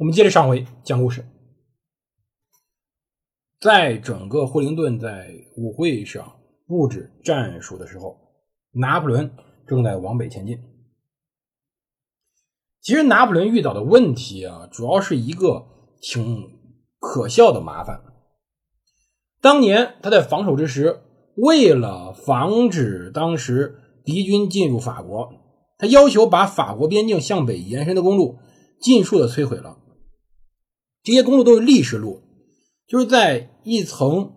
我们接着上回讲故事。在整个惠灵顿在舞会上布置战术的时候，拿破仑。正在往北前进。其实拿破仑遇到的问题啊，主要是一个挺可笑的麻烦。当年他在防守之时，为了防止当时敌军进入法国，他要求把法国边境向北延伸的公路尽数的摧毁了。这些公路都是砾石路，就是在一层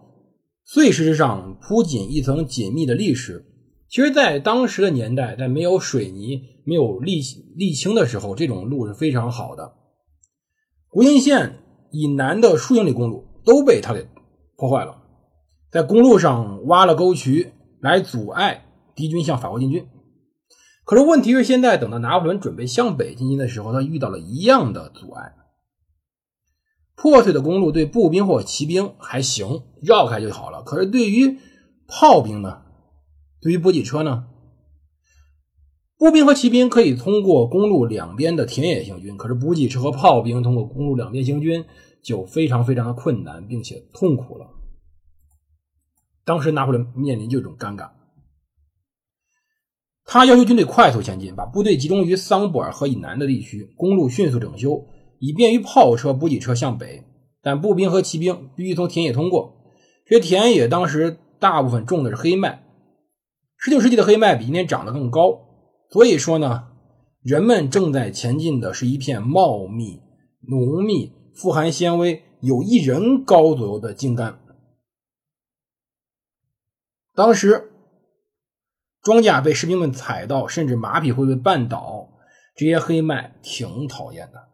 碎石之上铺紧一层紧密的砾石。其实，在当时的年代，在没有水泥、没有沥沥青的时候，这种路是非常好的。国境线以南的数英里公路都被他给破坏了，在公路上挖了沟渠来阻碍敌军向法国进军。可是问题是，现在等到拿破仑准备向北进军的时候，他遇到了一样的阻碍。破碎的公路对步兵或骑兵还行，绕开就好了。可是对于炮兵呢？对于补给车呢，步兵和骑兵可以通过公路两边的田野行军，可是补给车和炮兵通过公路两边行军就非常非常的困难，并且痛苦了。当时拿破仑面临就这种尴尬，他要求军队快速前进，把部队集中于桑布尔河以南的地区，公路迅速整修，以便于炮车、补给车向北。但步兵和骑兵必须从田野通过，这些田野当时大部分种的是黑麦。十九世纪的黑麦比今天长得更高，所以说呢，人们正在前进的是一片茂密、浓密、富含纤维、有一人高左右的茎干。当时庄稼被士兵们踩到，甚至马匹会被绊倒，这些黑麦挺讨厌的。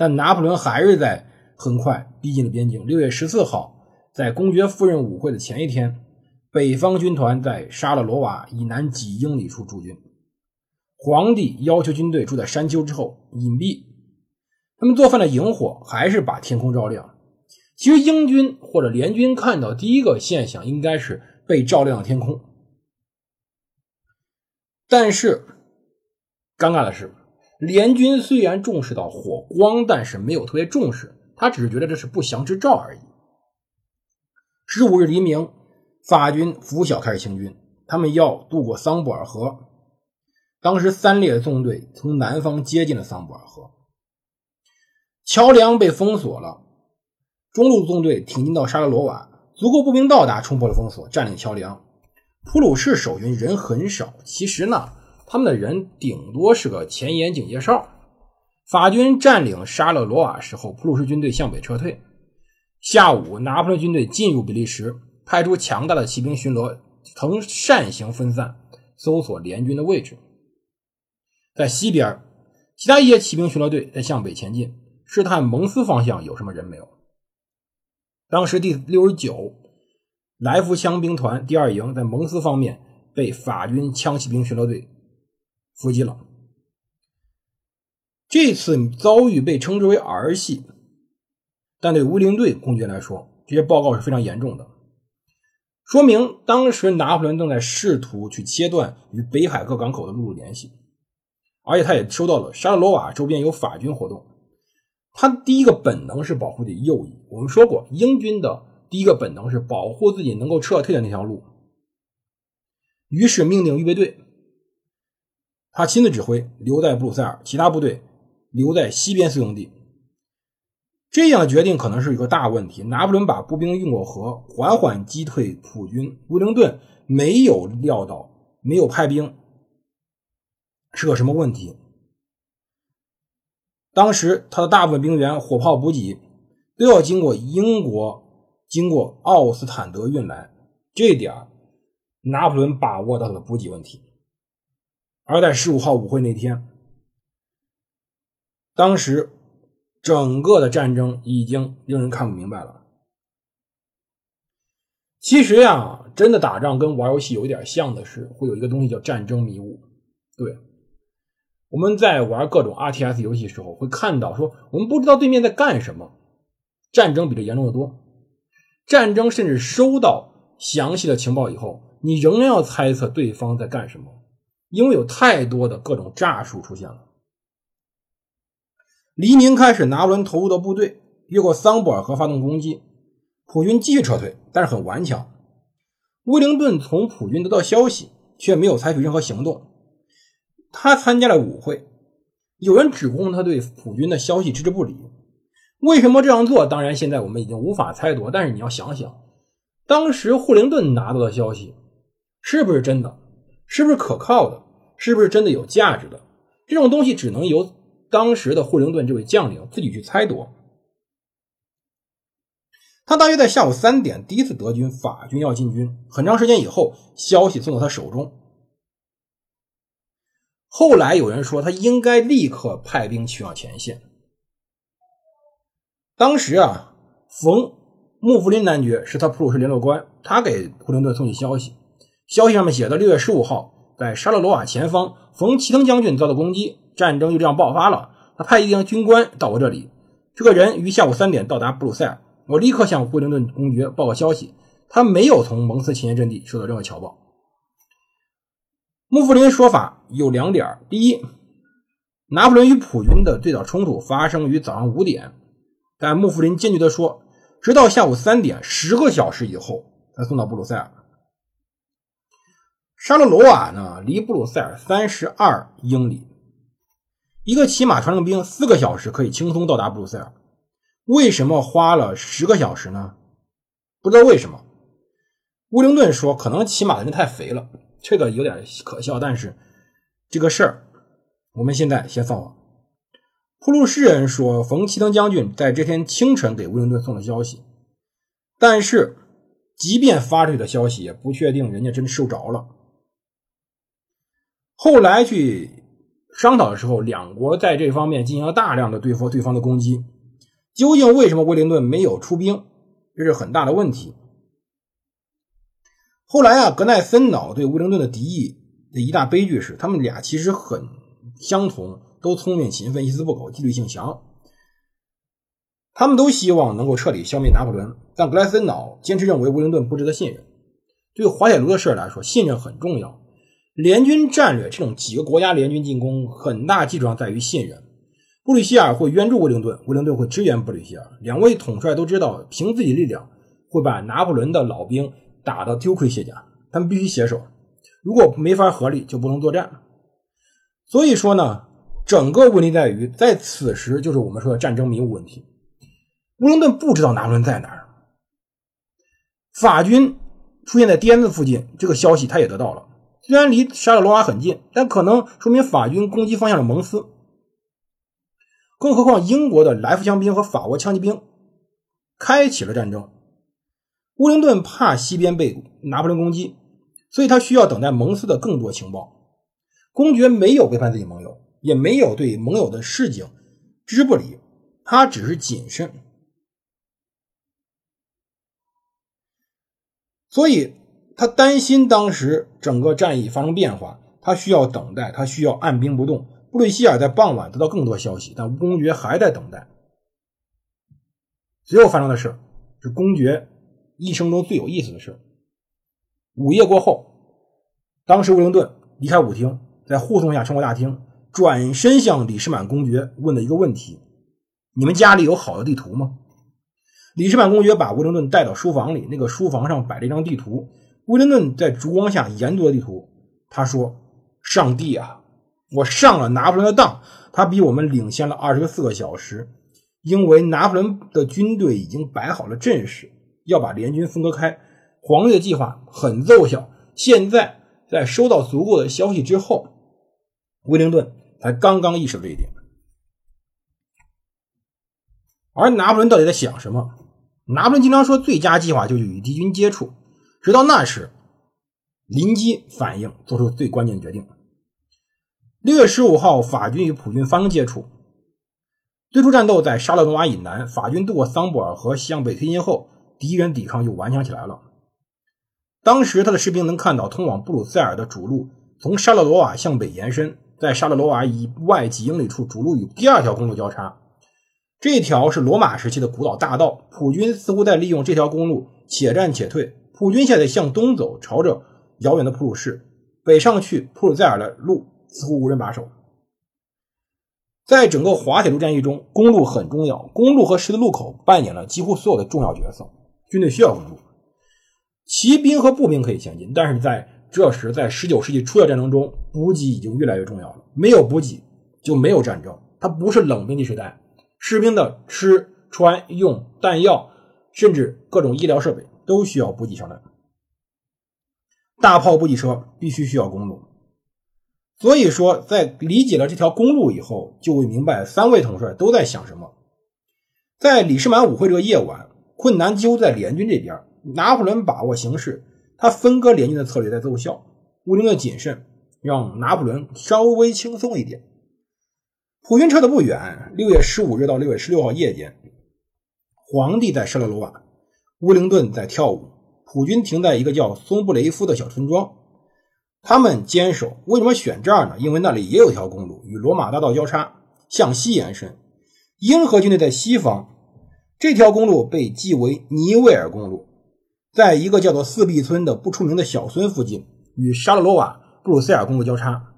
但拿破仑还是在很快逼近了边境。六月十四号，在公爵夫人舞会的前一天。北方军团在沙勒罗瓦以南几英里处驻军。皇帝要求军队住在山丘之后隐蔽。他们做饭的萤火还是把天空照亮。其实英军或者联军看到第一个现象应该是被照亮的天空。但是尴尬的是，联军虽然重视到火光，但是没有特别重视，他只是觉得这是不祥之兆而已。十五日黎明。法军拂晓开始行军，他们要渡过桑布尔河。当时三列纵队从南方接近了桑布尔河，桥梁被封锁了。中路纵队挺进到沙勒罗瓦，足够步兵到达，冲破了封锁，占领桥梁。普鲁士守军人很少，其实呢，他们的人顶多是个前沿警戒哨。法军占领沙勒罗瓦时候，普鲁士军队向北撤退。下午，拿破仑军队进入比利时。派出强大的骑兵巡逻，曾扇形分散，搜索联军的位置。在西边，其他一些骑兵巡逻队在向北前进，试探蒙斯方向有什么人没有。当时第六十九来福枪兵团第二营在蒙斯方面被法军枪骑兵巡逻队伏击了。这次遭遇被称之为儿戏，但对乌灵顿公爵来说，这些报告是非常严重的。说明当时拿破仑正在试图去切断与北海各港口的陆路联系，而且他也收到了沙勒罗瓦周边有法军活动。他第一个本能是保护自己右翼。我们说过，英军的第一个本能是保护自己能够撤退的那条路。于是命令预备队，他亲自指挥留在布鲁塞尔，其他部队留在西边宿营地。这样的决定可能是一个大问题。拿破仑把步兵运过河，缓缓击退普军。威灵顿没有料到，没有派兵是个什么问题。当时他的大部分兵员、火炮补给都要经过英国、经过奥斯坦德运来，这点拿破仑把握到了补给问题。而在十五号舞会那天，当时。整个的战争已经令人看不明白了。其实呀，真的打仗跟玩游戏有一点像的是，会有一个东西叫战争迷雾。对，我们在玩各种 RTS 游戏的时候，会看到说，我们不知道对面在干什么。战争比这严重的多。战争甚至收到详细的情报以后，你仍然要猜测对方在干什么，因为有太多的各种诈术出现了。黎明开始，拿破仑投入的部队越过桑布尔河发动攻击。普军继续撤退，但是很顽强。威灵顿从普军得到消息，却没有采取任何行动。他参加了舞会，有人指控他对普军的消息置之不理。为什么这样做？当然，现在我们已经无法猜度。但是你要想想，当时惠灵顿拿到的消息是不是真的？是不是可靠的？是不是真的有价值的？这种东西只能由当时的惠灵顿这位将领自己去猜度。他大约在下午三点第一次德军，法军要进军。很长时间以后，消息送到他手中。后来有人说，他应该立刻派兵去往前线。当时啊，冯穆弗林男爵是他普鲁士联络官，他给惠灵顿送去消息。消息上面写的：六月十五号，在沙勒罗瓦前方，冯奇腾将军遭到攻击，战争就这样爆发了。他派一名军官到我这里，这个人于下午三点到达布鲁塞尔。我立刻向惠灵顿公爵报告消息，他没有从蒙斯前沿阵地收到任何情报。穆弗林说法有两点：第一，拿破仑与普军的最早冲突发生于早上五点，但穆弗林坚决地说，直到下午三点，十个小时以后才送到布鲁塞尔。沙勒罗瓦呢，离布鲁塞尔三十二英里，一个骑马传令兵四个小时可以轻松到达布鲁塞尔。为什么花了十个小时呢？不知道为什么。威灵顿说，可能骑马的人太肥了，这个有点可笑。但是这个事儿，我们现在先放放。普鲁士人说，冯奇登将军在这天清晨给威灵顿送了消息，但是即便发出去的消息，也不确定人家真受着了。后来去商讨的时候，两国在这方面进行了大量的对付对方的攻击。究竟为什么威灵顿没有出兵？这是很大的问题。后来啊，格奈森瑙对威灵顿的敌意的一大悲剧是，他们俩其实很相同，都聪明勤奋，一丝不苟，纪律性强。他们都希望能够彻底消灭拿破仑，但格莱森瑙坚持认为威灵顿不值得信任。对滑铁卢的事来说，信任很重要。联军战略这种几个国家联军进攻，很大基础上在于信任。布吕希尔会援助威灵顿，威灵顿会支援布吕希尔。两位统帅都知道，凭自己力量会把拿破仑的老兵打得丢盔卸甲。他们必须携手，如果没法合力，就不能作战。所以说呢，整个问题在于，在此时就是我们说的战争迷雾问题。威灵顿不知道拿破仑在哪儿，法军出现在滇子附近，这个消息他也得到了。虽然离沙勒罗瓦很近，但可能说明法军攻击方向是蒙斯。更何况，英国的来福枪兵和法国枪骑兵开启了战争。乌灵顿怕西边被拿破仑攻击，所以他需要等待蒙斯的更多情报。公爵没有背叛自己盟友，也没有对盟友的事情置之不理，他只是谨慎。所以他担心当时整个战役发生变化，他需要等待，他需要按兵不动。布吕希尔在傍晚得到更多消息，但公爵还在等待。最后发生的事是公爵一生中最有意思的事。午夜过后，当时威灵顿离开舞厅，在护送下穿过大厅，转身向李士满公爵问了一个问题：“你们家里有好的地图吗？”李士满公爵把威灵顿带到书房里，那个书房上摆着一张地图。威灵顿在烛光下研读了地图，他说：“上帝啊！”我上了拿破仑的当，他比我们领先了二十四个小时，因为拿破仑的军队已经摆好了阵势，要把联军分割开。皇帝的计划很奏效。现在在收到足够的消息之后，威灵顿才刚刚意识到这一点。而拿破仑到底在想什么？拿破仑经常说，最佳计划就是与敌军接触，直到那时，临机反应，做出最关键决定。六月十五号，法军与普军发生接触。最初战斗在沙勒罗瓦以南，法军渡过桑布尔河向北推进后，敌人抵抗又顽强起来了。当时他的士兵能看到通往布鲁塞尔的主路从沙勒罗瓦向北延伸，在沙勒罗瓦以外几英里处，主路与第二条公路交叉。这条是罗马时期的古老大道，普军似乎在利用这条公路且战且退。普军现在向东走，朝着遥远的普鲁士北上去。普鲁塞尔的路似乎无人把守。在整个滑铁卢战役中，公路很重要，公路和十字路口扮演了几乎所有的重要角色。军队需要公路，骑兵和步兵可以前进，但是在这时，在十九世纪初的战争中，补给已经越来越重要了。没有补给就没有战争，它不是冷兵器时代。士兵的吃穿用、弹药，甚至各种医疗设备都需要补给上来。大炮补给车必须需要公路。所以说，在理解了这条公路以后，就会明白三位统帅都在想什么。在李士满舞会这个夜晚，困难几乎在联军这边。拿破仑把握形势，他分割联军的策略在奏效。乌灵的谨慎让拿破仑稍微轻松一点。普军撤的不远，六月十五日到六月十六号夜间，皇帝在圣勒罗瓦，乌灵顿在跳舞，普军停在一个叫松布雷夫的小村庄，他们坚守。为什么选这儿呢？因为那里也有条公路与罗马大道交叉，向西延伸。英荷军队在西方，这条公路被记为尼维尔公路，在一个叫做四壁村的不出名的小村附近，与沙勒罗瓦布鲁塞尔公路交叉。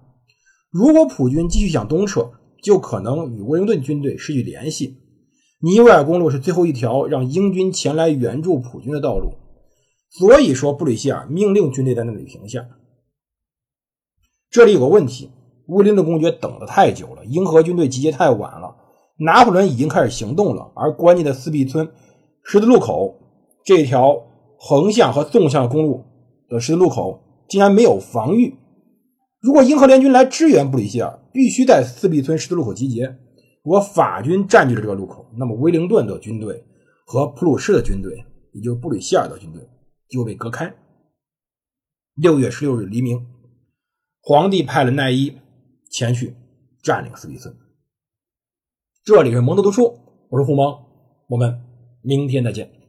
如果普军继续向东撤，就可能与威灵顿军队失去联系。尼维尔公路是最后一条让英军前来援助普军的道路，所以说布吕歇尔命令军队在那里停下。这里有个问题：威灵顿公爵等得太久了，英荷军队集结太晚了。拿破仑已经开始行动了，而关键的四壁村十字路口这条横向和纵向公路的十字路口竟然没有防御。如果英荷联军来支援布里歇尔，必须在四壁村十字路口集结。我法军占据了这个路口，那么威灵顿的军队和普鲁士的军队，也就是布吕歇尔的军队，就被隔开。六月十六日黎明，皇帝派了奈伊前去占领四壁村。这里是蒙德读书，我是胡蒙，我们明天再见。